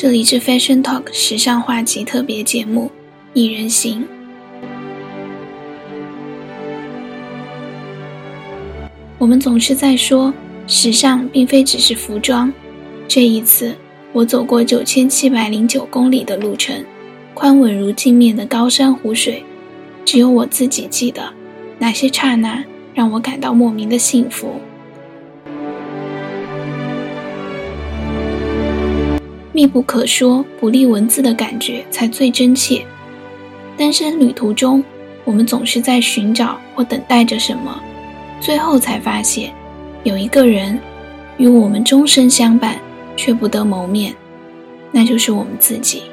这里是 Fashion Talk 时尚话题特别节目《一人行》。我们总是在说，时尚并非只是服装。这一次，我走过九千七百零九公里的路程，宽稳如镜面的高山湖水，只有我自己记得，哪些刹那让我感到莫名的幸福。密不可说、不立文字的感觉才最真切。单身旅途中，我们总是在寻找或等待着什么，最后才发现，有一个人与我们终身相伴，却不得谋面，那就是我们自己。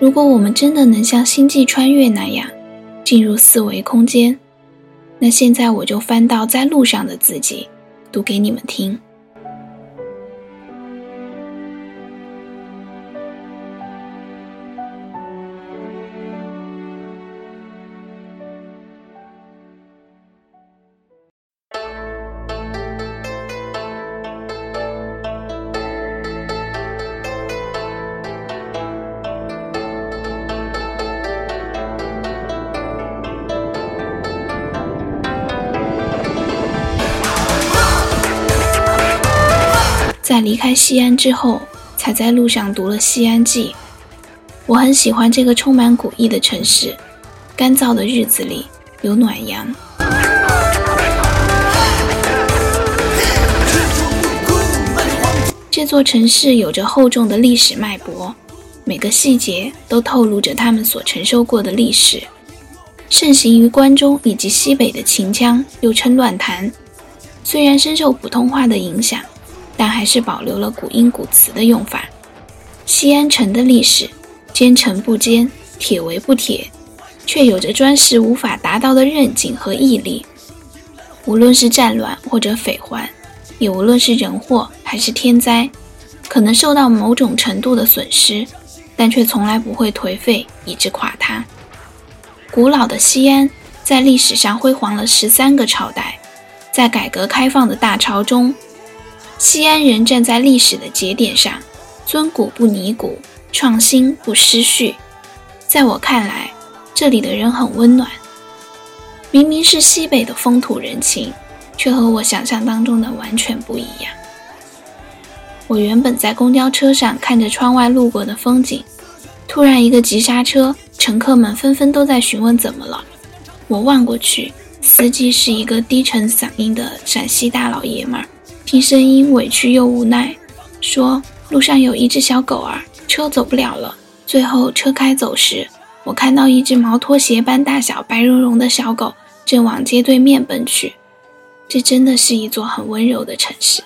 如果我们真的能像星际穿越那样进入四维空间，那现在我就翻到在路上的自己，读给你们听。在离开西安之后，才在路上读了《西安记》。我很喜欢这个充满古意的城市，干燥的日子里有暖阳。这座城市有着厚重的历史脉搏，每个细节都透露着他们所承受过的历史。盛行于关中以及西北的秦腔又称乱弹，虽然深受普通话的影响。但还是保留了古音古词的用法。西安城的历史，坚城不坚，铁围不铁，却有着砖石无法达到的韧劲和毅力。无论是战乱或者匪患，也无论是人祸还是天灾，可能受到某种程度的损失，但却从来不会颓废以致垮塌。古老的西安，在历史上辉煌了十三个朝代，在改革开放的大潮中。西安人站在历史的节点上，尊古不泥古，创新不失序。在我看来，这里的人很温暖。明明是西北的风土人情，却和我想象当中的完全不一样。我原本在公交车上看着窗外路过的风景，突然一个急刹车，乘客们纷纷都在询问怎么了。我望过去，司机是一个低沉嗓音的陕西大老爷们儿。听声音委屈又无奈，说：“路上有一只小狗儿，车走不了了。”最后车开走时，我看到一只毛拖鞋般大小、白茸茸的小狗正往街对面奔去。这真的是一座很温柔的城市。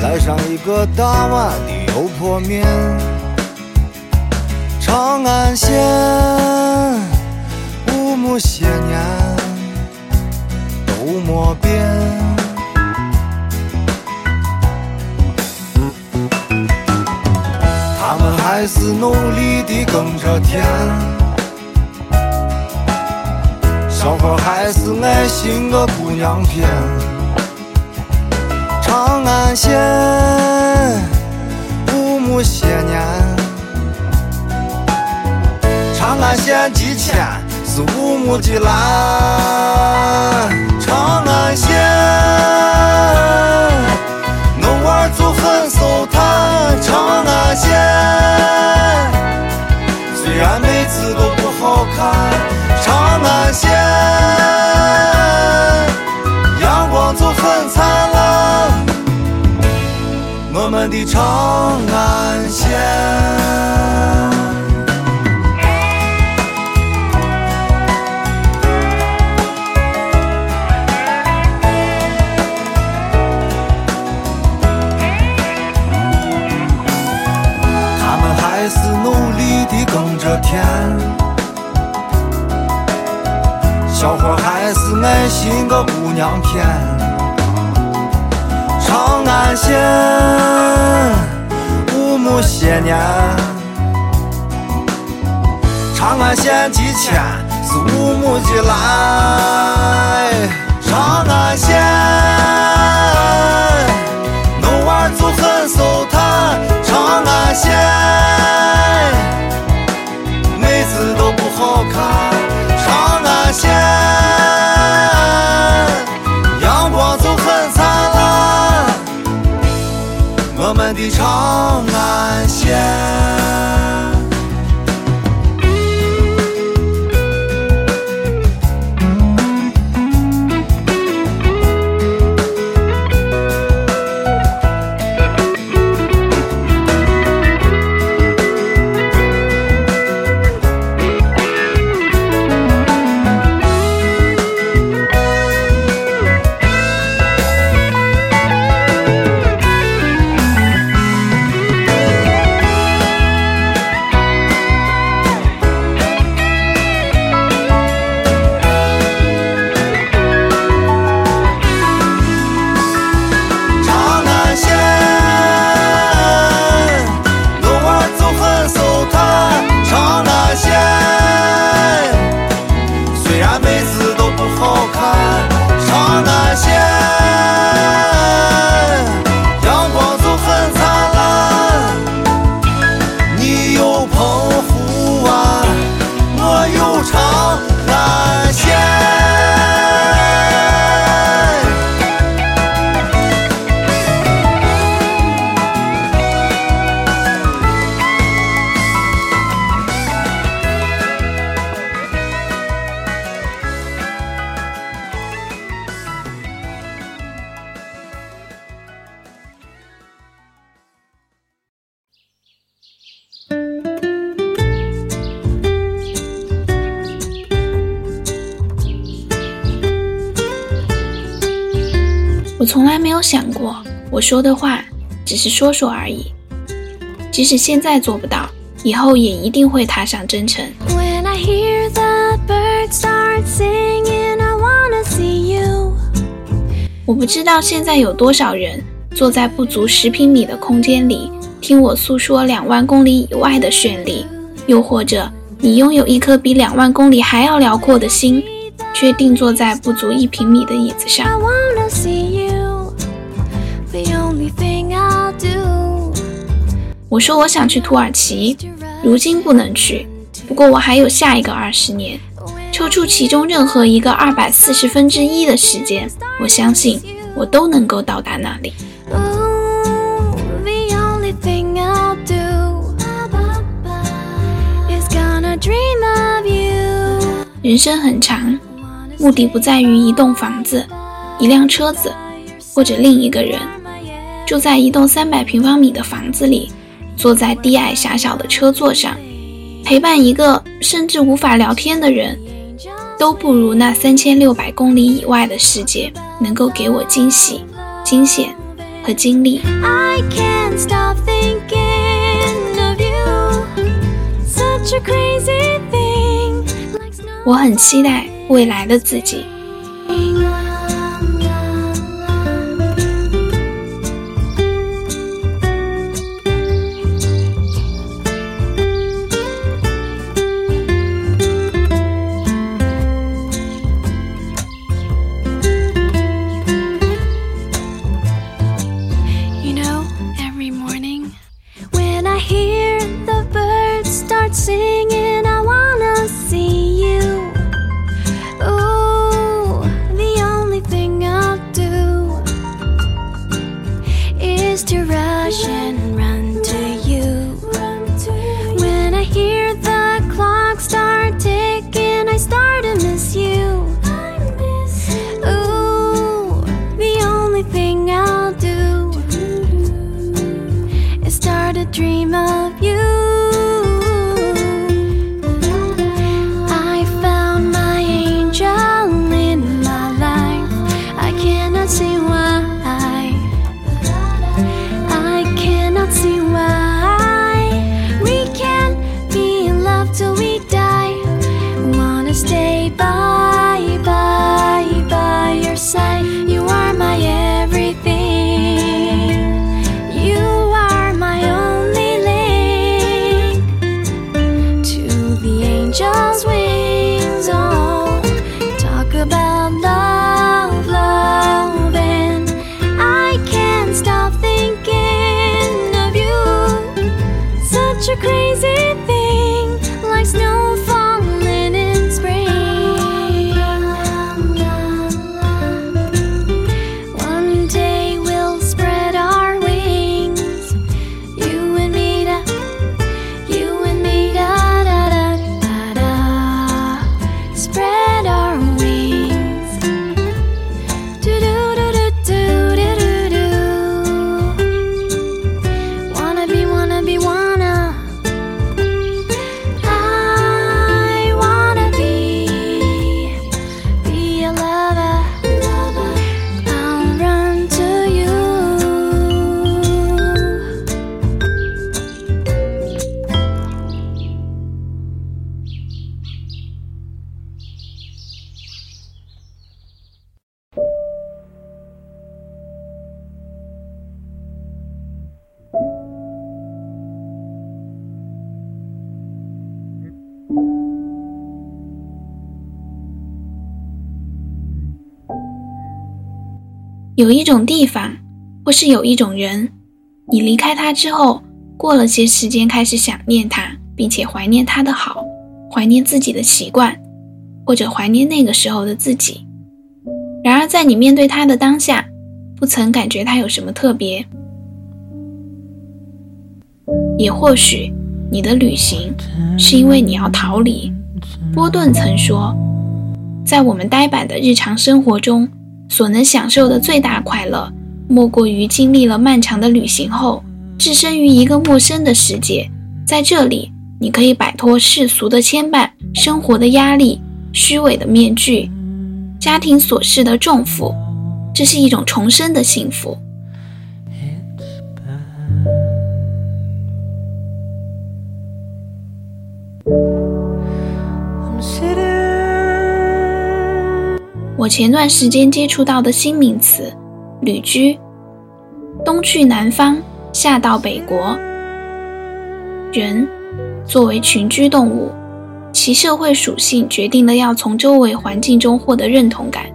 来上一个大碗的油泼面，长安县五亩些年都没变，他们还是努力地耕着田，小伙还是爱心个姑娘片。长安县五亩些年，长安县的天是五亩的蓝。长安县弄娃就很舒坦。长安县虽然每次都不好看，长安县。他们还是努力地耕着田，小伙还是爱心个姑娘甜。长安县五亩些年，长安县的天是五亩的来，长安县。弄娃就很收摊，长安县妹子都不好看，的长安县。说的话只是说说而已。即使现在做不到，以后也一定会踏上征程。When I hear the birds start singing, I wanna see you. 我不知道现在有多少人坐在不足十平米的空间里，听我诉说两万公里以外的绚丽，又或者你拥有一颗比两万公里还要辽阔的心，却定坐在不足一平米的椅子上。我说我想去土耳其，如今不能去，不过我还有下一个二十年，抽出其中任何一个二百四十分之一的时间，我相信我都能够到达那里。人生很长，目的不在于一栋房子、一辆车子，或者另一个人。住在一栋三百平方米的房子里，坐在低矮狭小的车座上，陪伴一个甚至无法聊天的人，都不如那三千六百公里以外的世界能够给我惊喜、惊险和经历。I can't stop thinking of you. Such a crazy thing. Like snow. 我很期待未来的自己。有一种地方，或是有一种人，你离开他之后，过了些时间，开始想念他，并且怀念他的好，怀念自己的习惯，或者怀念那个时候的自己。然而，在你面对他的当下，不曾感觉他有什么特别。也或许，你的旅行是因为你要逃离。波顿曾说，在我们呆板的日常生活中，所能享受的最大快乐，莫过于经历了漫长的旅行后，置身于一个陌生的世界。在这里，你可以摆脱世俗的牵绊、生活的压力、虚伪的面具、家庭琐事的重负。这是一种重生的幸福。我前段时间接触到的新名词“旅居”，冬去南方，夏到北国。人作为群居动物，其社会属性决定了要从周围环境中获得认同感。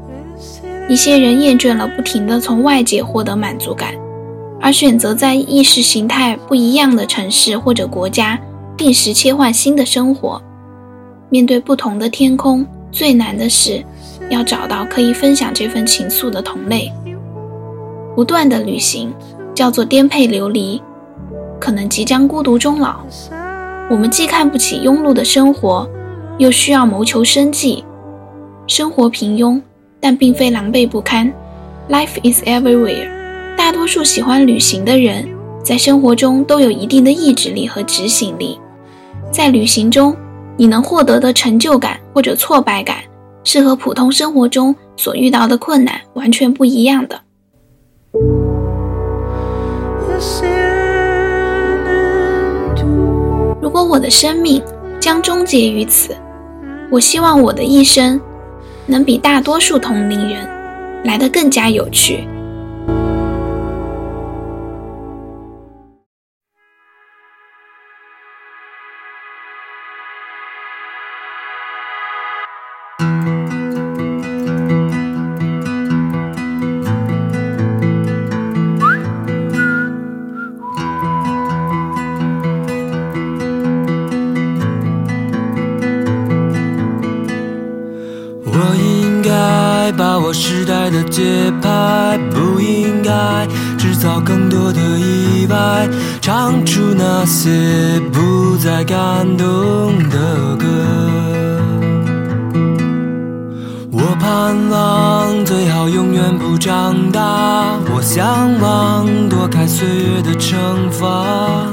一些人厌倦了不停地从外界获得满足感，而选择在意识形态不一样的城市或者国家定时切换新的生活。面对不同的天空，最难的是要找到可以分享这份情愫的同类。不断的旅行叫做颠沛流离，可能即将孤独终老。我们既看不起庸碌的生活，又需要谋求生计。生活平庸，但并非狼狈不堪。Life is everywhere。大多数喜欢旅行的人，在生活中都有一定的意志力和执行力。在旅行中，你能获得的成就感或者挫败感，是和普通生活中所遇到的困难完全不一样的。如果我的生命将终结于此，我希望我的一生能比大多数同龄人来得更加有趣。造更多的意外，唱出那些不再感动的歌。我盼望最好永远不长大，我向往躲开岁月的惩罚。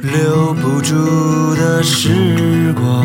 留不住的时光，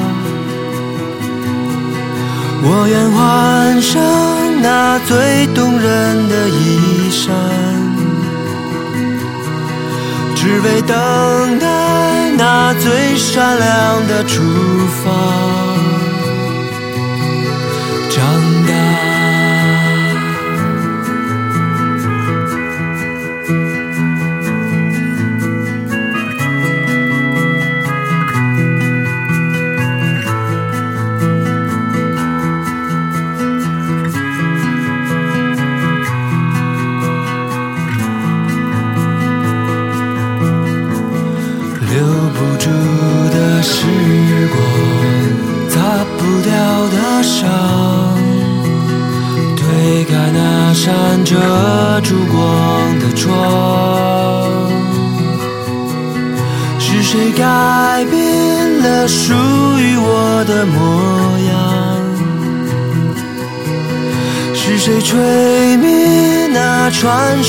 我愿换上那最动人的衣衫，只为等待那最闪亮的出发。长大。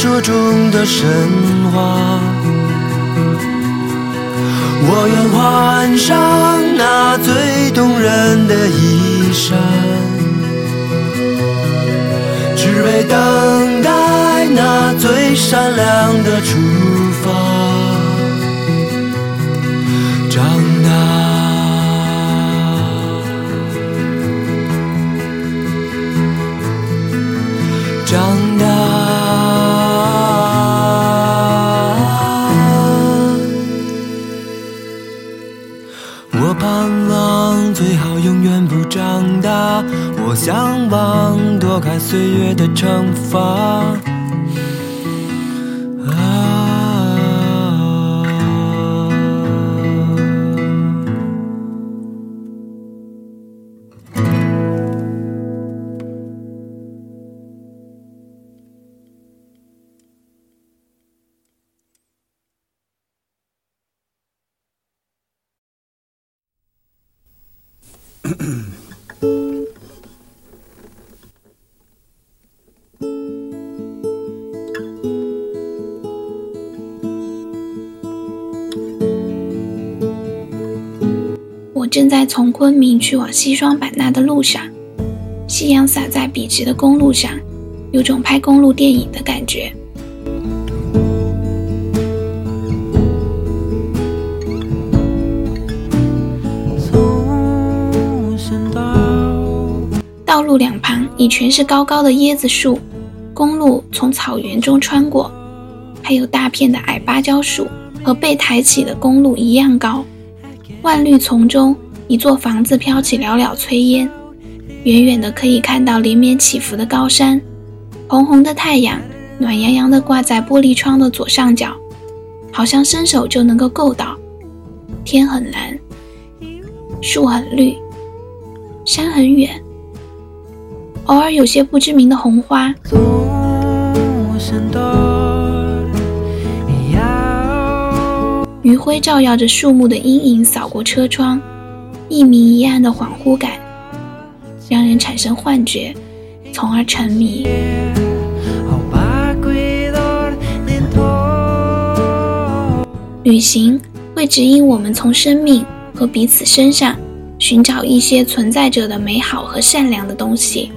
传说中的神话？我愿换上那最动人的衣衫，只为等待那最闪亮的出向往躲开岁月的惩罚。在从昆明去往西双版纳的路上，夕阳洒在笔直的公路上，有种拍公路电影的感觉。道路两旁已全是高高的椰子树，公路从草原中穿过，还有大片的矮芭蕉树，和被抬起的公路一样高。万绿丛中，一座房子飘起袅袅炊烟，远远的可以看到连绵起伏的高山，红红的太阳暖洋洋的挂在玻璃窗的左上角，好像伸手就能够够到。天很蓝。树很绿，山很远。偶尔有些不知名的红花。余晖照耀着树木的阴影，扫过车窗。一明一暗的恍惚感让人产生幻觉从而沉迷。旅行会指引我们从生命和彼此身上寻找一些存在着的美好和善良的东西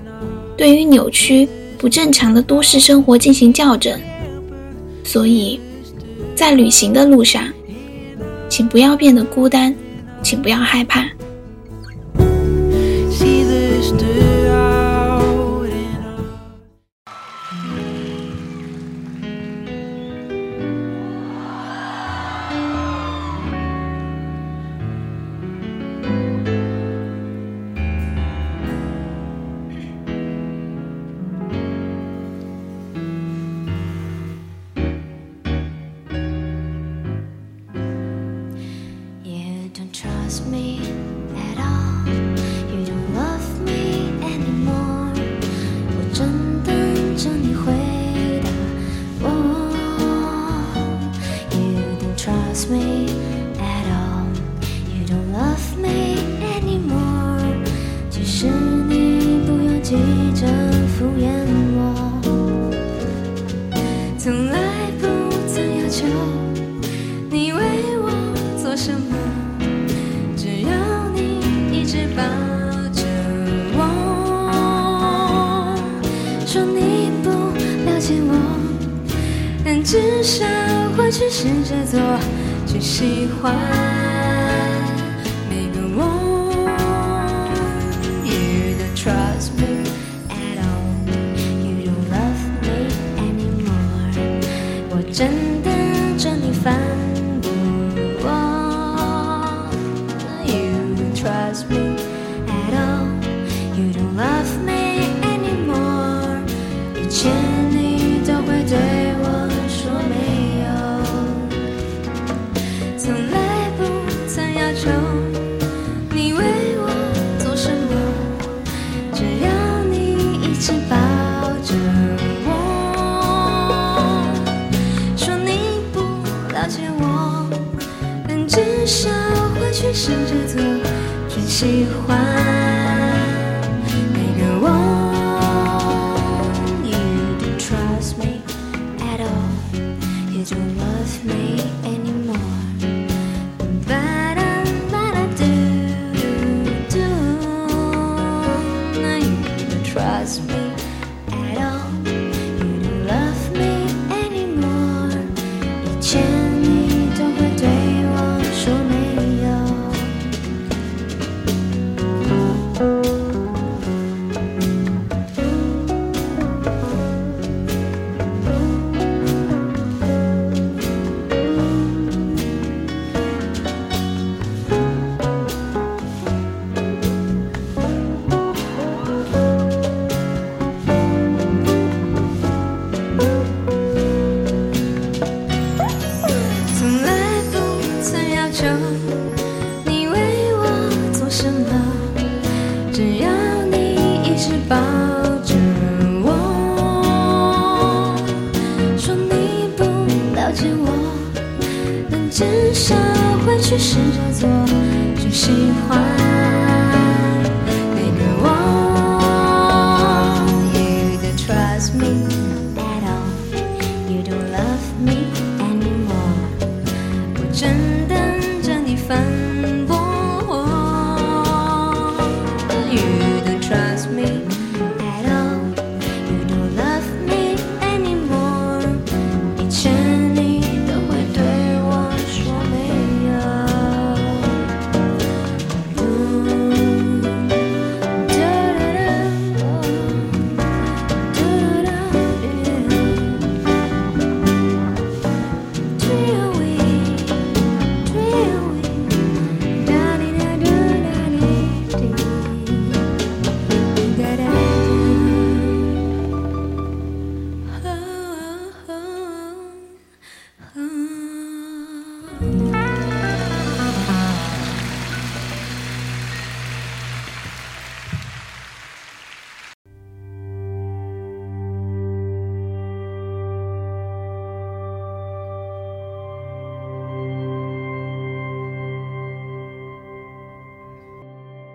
对于扭曲不正常的都市生活进行校正。所以在旅行的路上请不要变得孤单请不要害怕。试着做，真喜欢。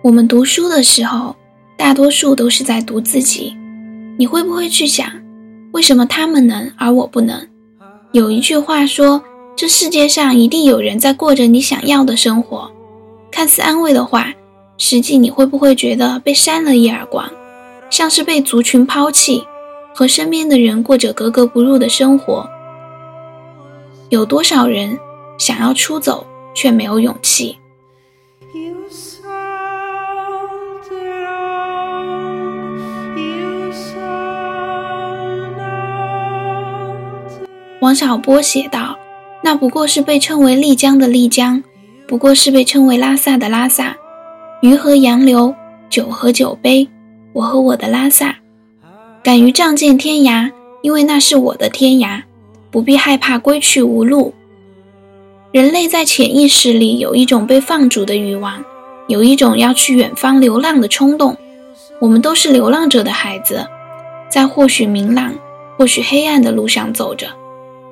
我们读书的时候，大多数都是在读自己。你会不会去想，为什么他们能，而我不能？有一句话说，这世界上一定有人在过着你想要的生活。看似安慰的话，实际你会不会觉得被扇了一耳光，像是被族群抛弃，和身边的人过着格格不入的生活？有多少人想要出走，却没有勇气？王小波写道：“那不过是被称为丽江的丽江，不过是被称为拉萨的拉萨。鱼和杨柳，酒和酒杯，我和我的拉萨，敢于仗剑天涯，因为那是我的天涯，不必害怕归去无路。人类在潜意识里有一种被放逐的欲望，有一种要去远方流浪的冲动。我们都是流浪者的孩子，在或许明朗，或许黑暗的路上走着。”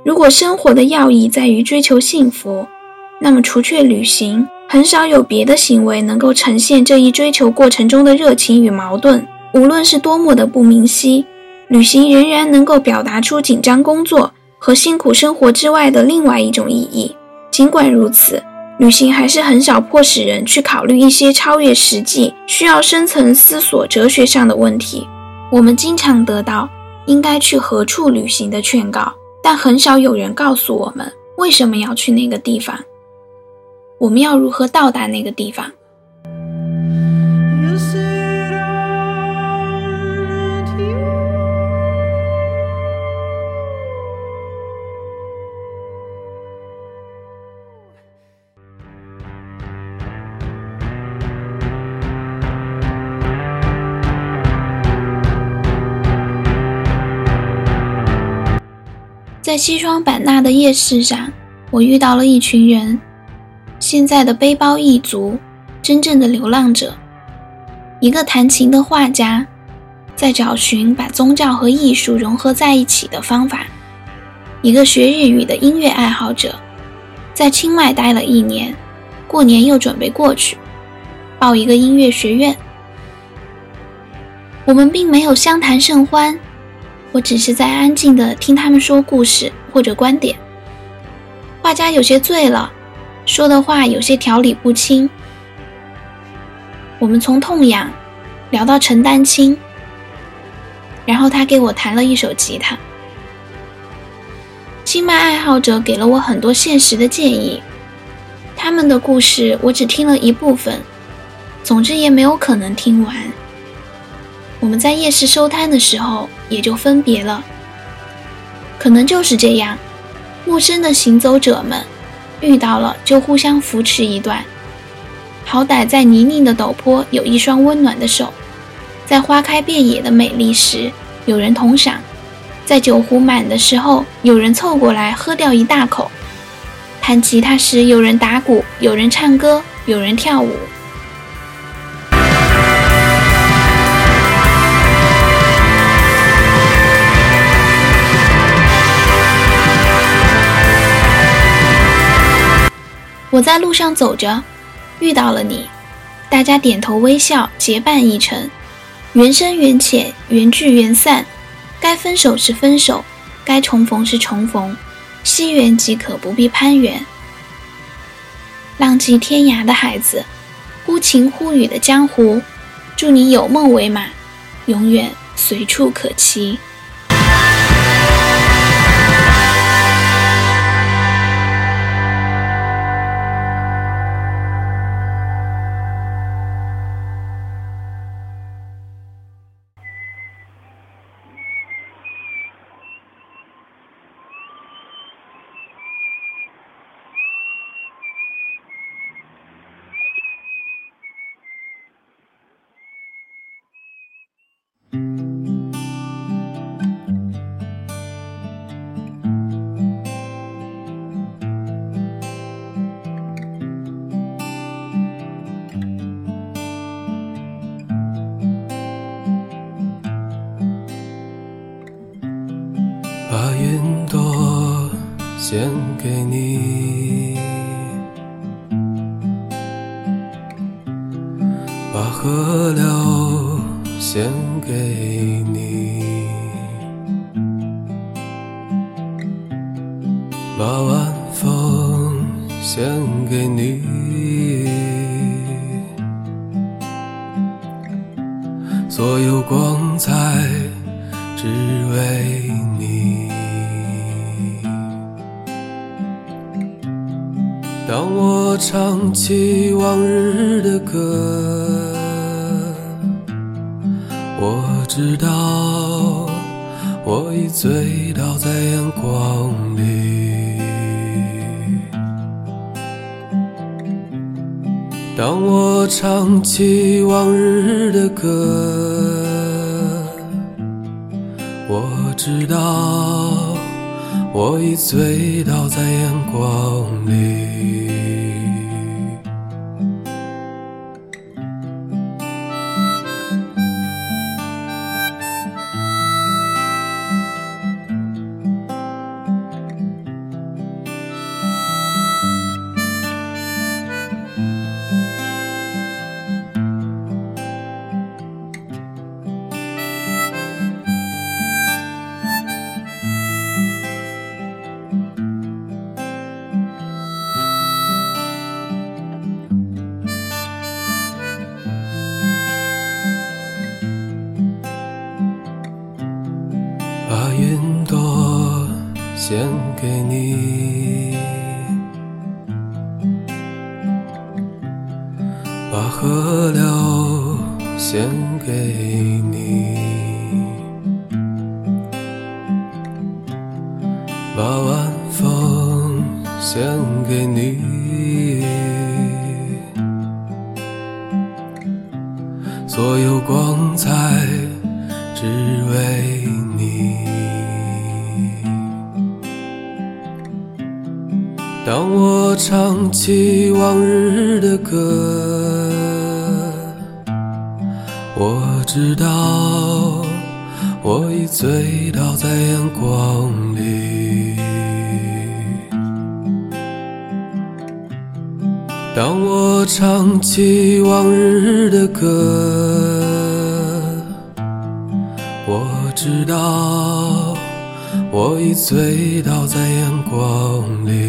如果生活的要义在于追求幸福，那么除却旅行，很少有别的行为能够呈现这一追求过程中的热情与矛盾。无论是多么的不明晰，旅行仍然能够表达出紧张工作和辛苦生活之外的另外一种意义。尽管如此，旅行还是很少迫使人去考虑一些超越实际、需要深层思索哲学上的问题。我们经常得到应该去何处旅行的劝告。但很少有人告诉我们为什么要去那个地方，我们要如何到达那个地方。西双版纳的夜市上，我遇到了一群人，现在的背包一族，真正的流浪者。一个弹琴的画家，在找寻把宗教和艺术融合在一起的方法；一个学日语的音乐爱好者，在清迈待了一年，过年又准备过去，报一个音乐学院。我们并没有相谈甚欢。我只是在安静地听他们说故事或者观点。画家有些醉了，说的话有些条理不清。我们从痛痒聊到陈丹青，然后他给我弹了一首吉他。清迈爱好者给了我很多现实的建议，他们的故事我只听了一部分，总之也没有可能听完。我们在夜市收摊的时候也就分别了，可能就是这样，陌生的行走者们遇到了就互相扶持一段，好歹在泥泞的陡坡有一双温暖的手，在花开遍野的美丽时有人同赏，在酒壶满的时候有人凑过来喝掉一大口，弹吉他时有人打鼓，有人唱歌，有人跳舞。我在路上走着，遇到了你，大家点头微笑，结伴一程，缘深缘浅，缘聚缘散，该分手是分手，该重逢是重逢，惜缘即可，不必攀缘。浪迹天涯的孩子，忽晴忽雨的江湖，祝你有梦为马，永远随处可栖。唱起往日的歌，我知道我已醉倒在阳光里。唱起往日的歌，我知道我已醉倒在阳光里。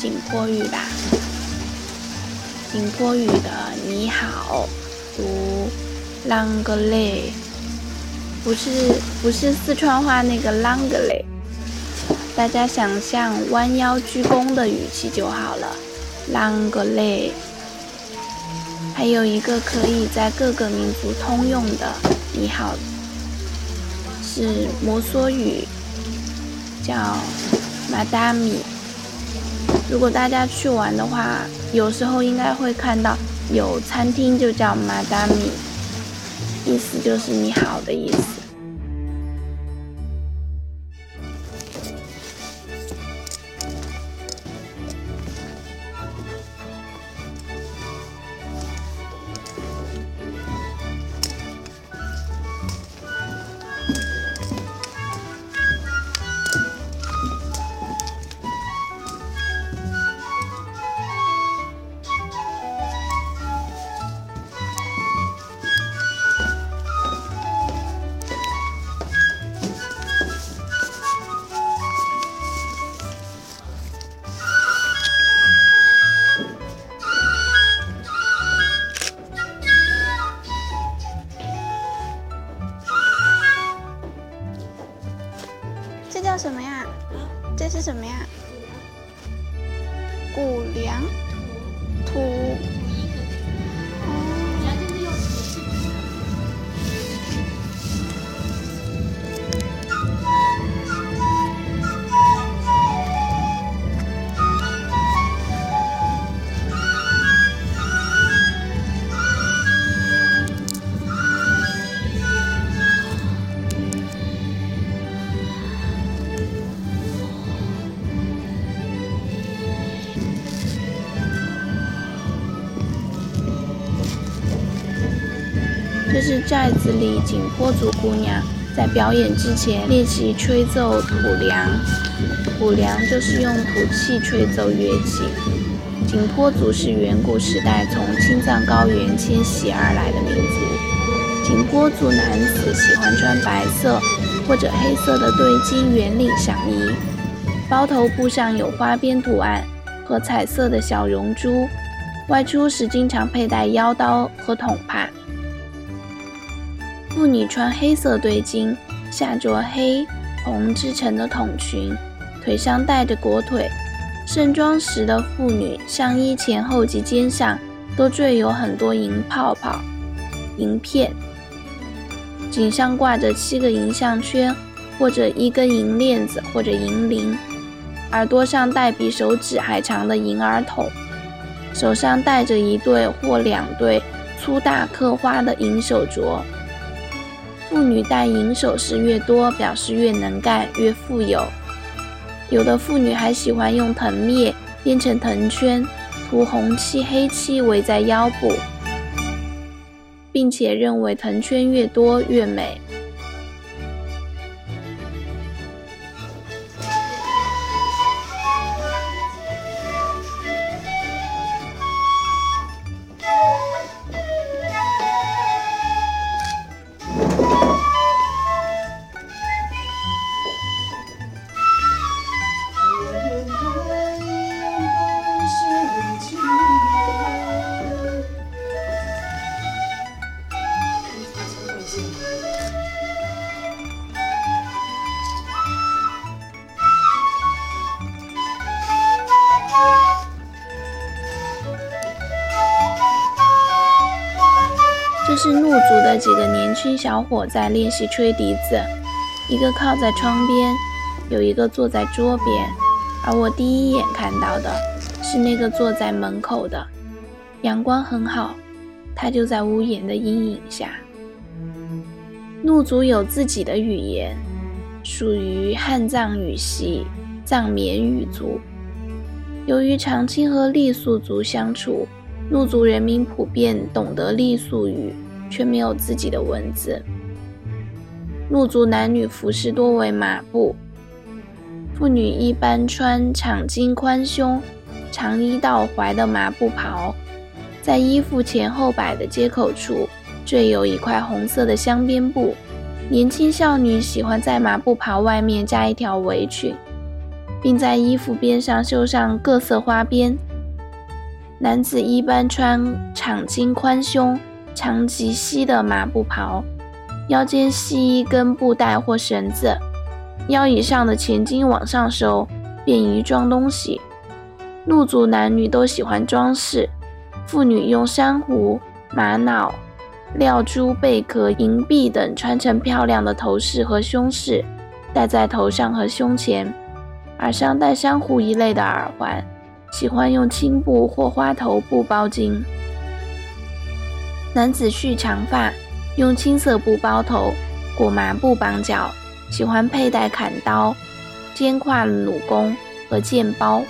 景颇语吧。景颇语的“你好”读“啷个嘞”，不是不是四川话那个“啷个嘞”，大家想象弯腰鞠躬的语气就好了，“啷个嘞”。还有一个可以在各个民族通用的“你好”，是摩梭语，叫。马达米，如果大家去玩的话，有时候应该会看到有餐厅就叫 Madame，，意思就是你好的意思。是寨子里景颇族姑娘在表演之前练习吹奏土梁。土梁就是用土器吹奏乐器。景颇族是远古时代从青藏高原迁徙而来的民族。景颇族男子喜欢穿白色或者黑色的对襟圆领上衣，包头布上有花边图案和彩色的小绒珠。外出时经常佩戴腰刀和筒帕。妇女穿黑色对襟，下着黑红织成的筒裙，腿上带着裹腿。盛装时的妇女上衣前后及肩上都缀有很多银泡泡、银片，颈上挂着七个银项圈，或者一根银链子，或者银铃。耳朵上戴比手指还长的银耳筒，手上戴着一对或两对粗大刻花的银手镯。妇女戴银首饰越多，表示越能干、越富有。有的妇女还喜欢用藤篾编成藤圈，涂红漆、黑漆围在腰部，并且认为藤圈越多越美。几个年轻小伙在练习吹笛子，一个靠在窗边，有一个坐在桌边，而我第一眼看到的是那个坐在门口的。阳光很好，他就在屋檐的阴影下。怒族有自己的语言，属于汉藏语系藏缅语族。由于长期和傈僳族相处，怒族人民普遍懂得傈僳语，却没有自己的文字。怒族男女服饰多为麻布，妇女一般穿长襟宽胸、长衣到踝的麻布袍，在衣服前后摆的接口处缀有一块红色的镶边布。年轻少女喜欢在麻布袍外面加一条围裙，并在衣服边上绣上各色花边。男子一般穿长襟宽胸、长及膝的麻布袍，腰间系一根布带或绳子，腰以上的前襟往上收，便于装东西。怒族男女都喜欢装饰，妇女用珊瑚、玛瑙、料珠、贝壳、银币等穿成漂亮的头饰和胸饰，戴在头上和胸前，耳上戴珊瑚一类的耳环。喜欢用青布或花头布包巾。男子蓄长发，用青色布包头，裹麻布绑脚。喜欢佩戴砍刀、肩挎弩弓和剑包。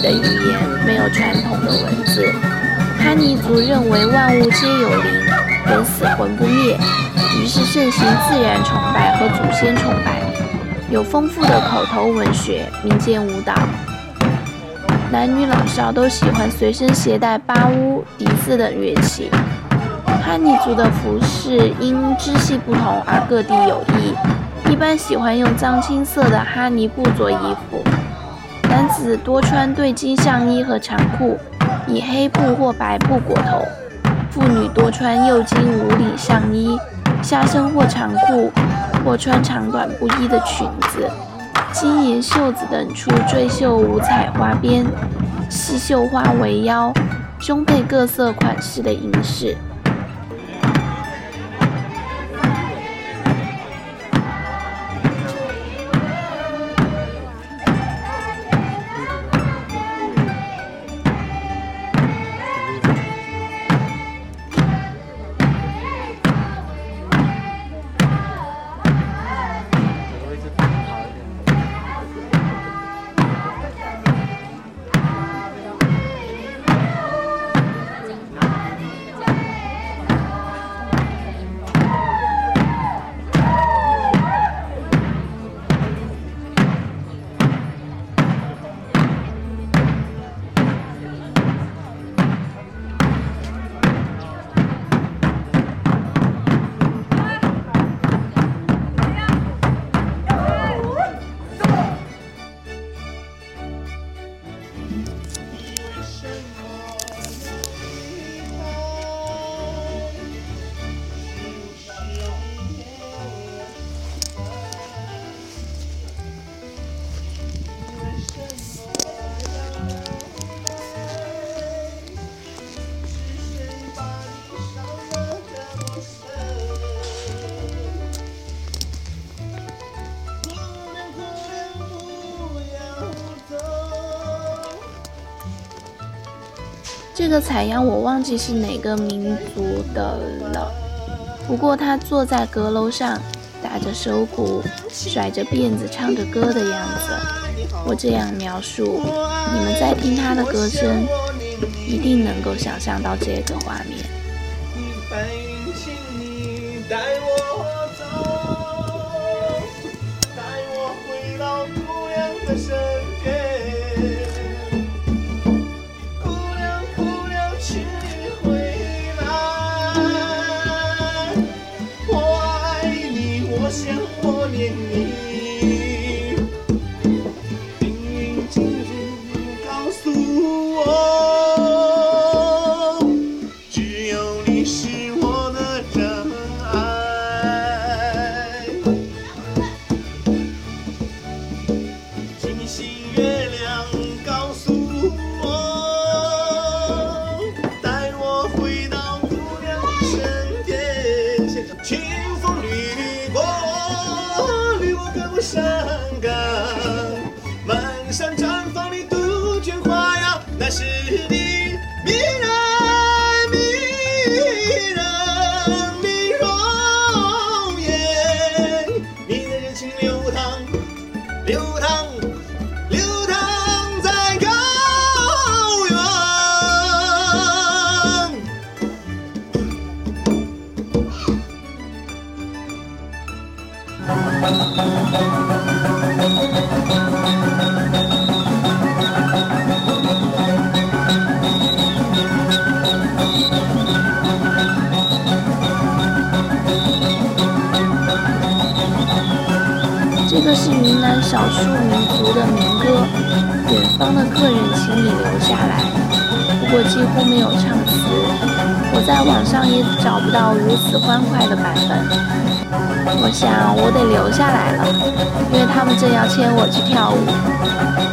的语言，没有传统的文字。哈尼族认为万物皆有灵，人死魂不灭，于是盛行自然崇拜和祖先崇拜，有丰富的口头文学、民间舞蹈。男女老少都喜欢随身携带巴乌、笛子等乐器。哈尼族的服饰因支系不同而各地有异，一般喜欢用藏青色的哈尼布做衣服。男子多穿对襟上衣和长裤，以黑布或白布裹头；妇女多穿右襟无领上衣，下身或长裤，或穿长短不一的裙子。金银袖子等处缀绣五彩花边，细绣花围腰，胸配各色款式的银饰。这个采样我忘记是哪个民族的了，不过他坐在阁楼上，打着手鼓，甩着辫子，唱着歌的样子，我这样描述，你们在听他的歌声，一定能够想象到这个画面。找不到如此欢快的版本。我想我得留下来了，因为他们正要牵我去跳舞。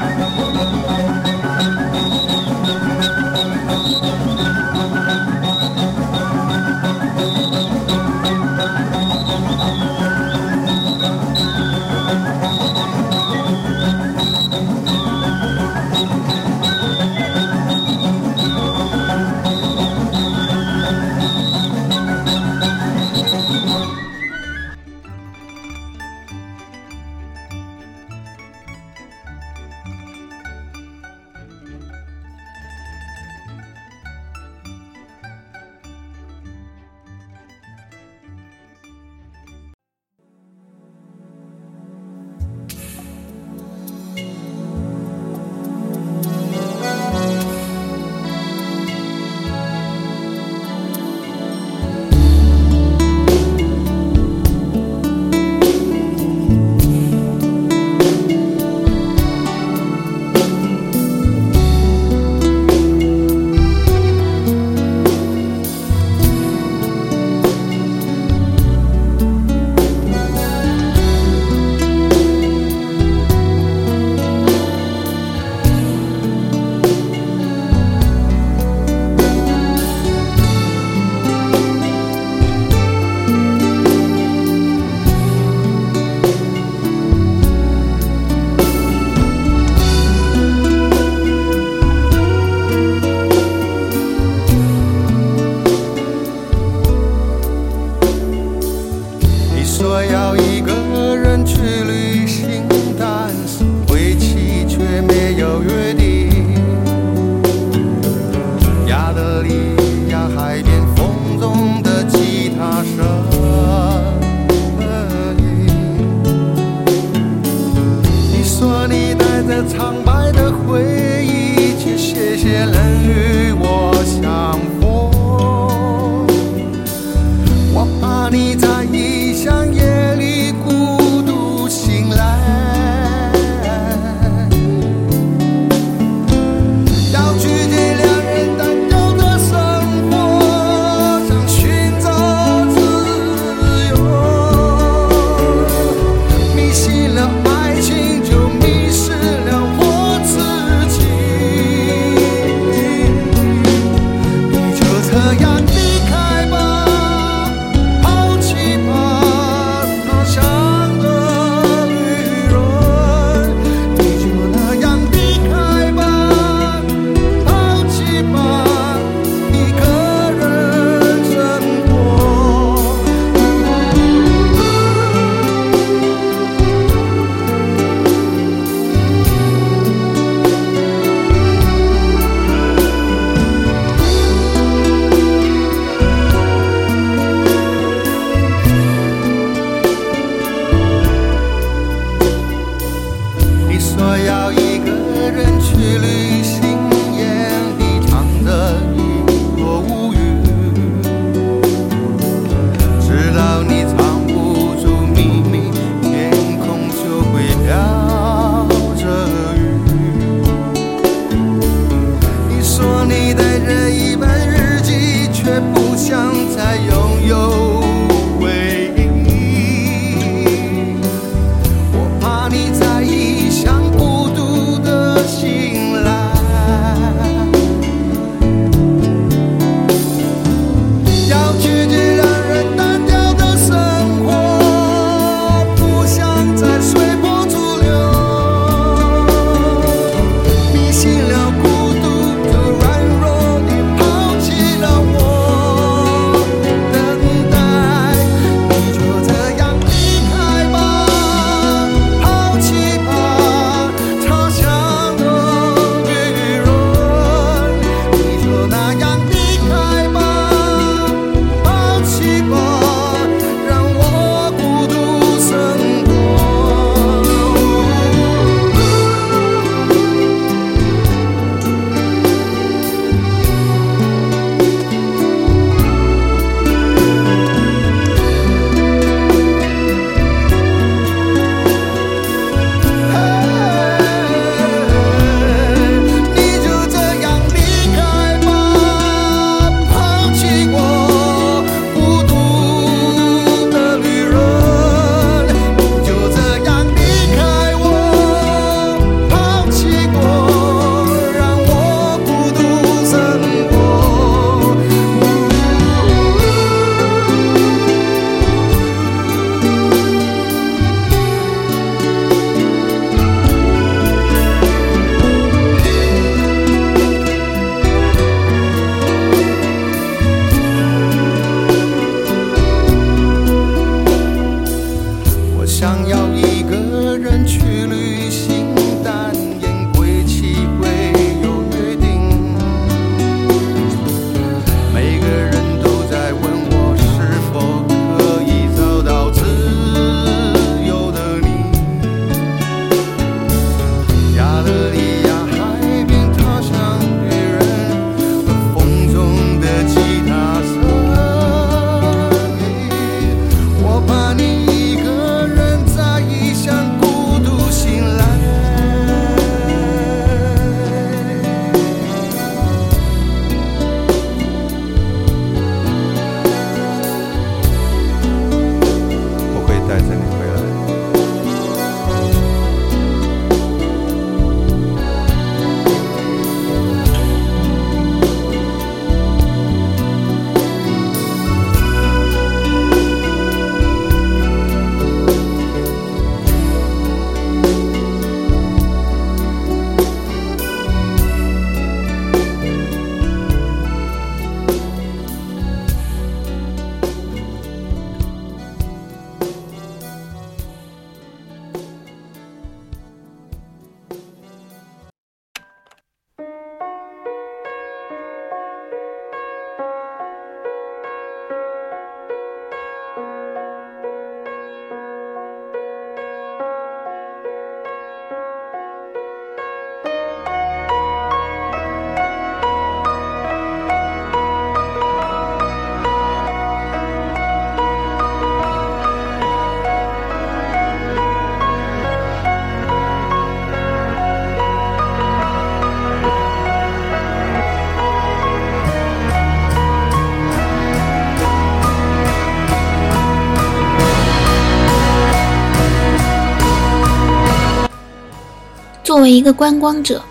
作为一个观光者，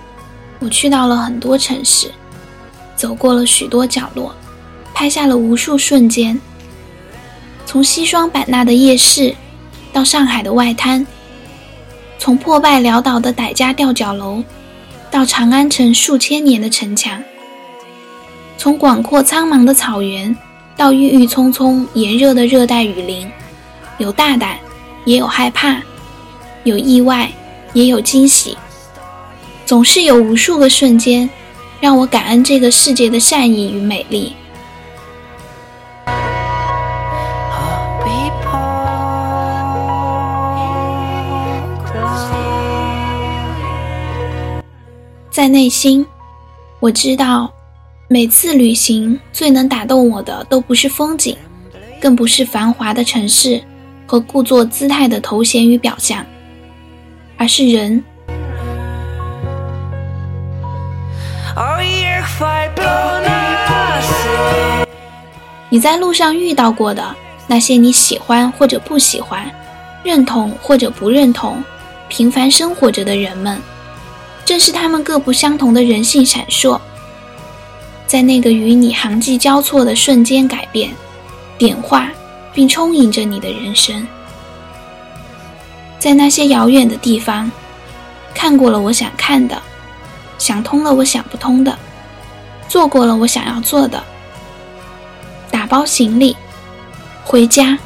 我去到了很多城市，走过了许多角落，拍下了无数瞬间。从西双版纳的夜市，到上海的外滩，从破败潦倒的傣家吊脚楼，到长安城数千年的城墙，从广阔苍茫的草原，到郁郁葱葱炎热的热带雨林，有大胆，也有害怕，有意外，也有惊喜。总是有无数个瞬间，让我感恩这个世界的善意与美丽。在内心，我知道，每次旅行最能打动我的，都不是风景，更不是繁华的城市和故作姿态的头衔与表象，而是人。你在路上遇到过的那些你喜欢或者不喜欢、认同或者不认同、平凡生活着的人们。正是他们各不相同的人性闪烁，在那个与你行迹交错的瞬间改变、点化，并充盈着你的人生。在那些遥远的地方，看过了我想看的，想通了我想不通的，做过了我想要做的，打包行李，回家。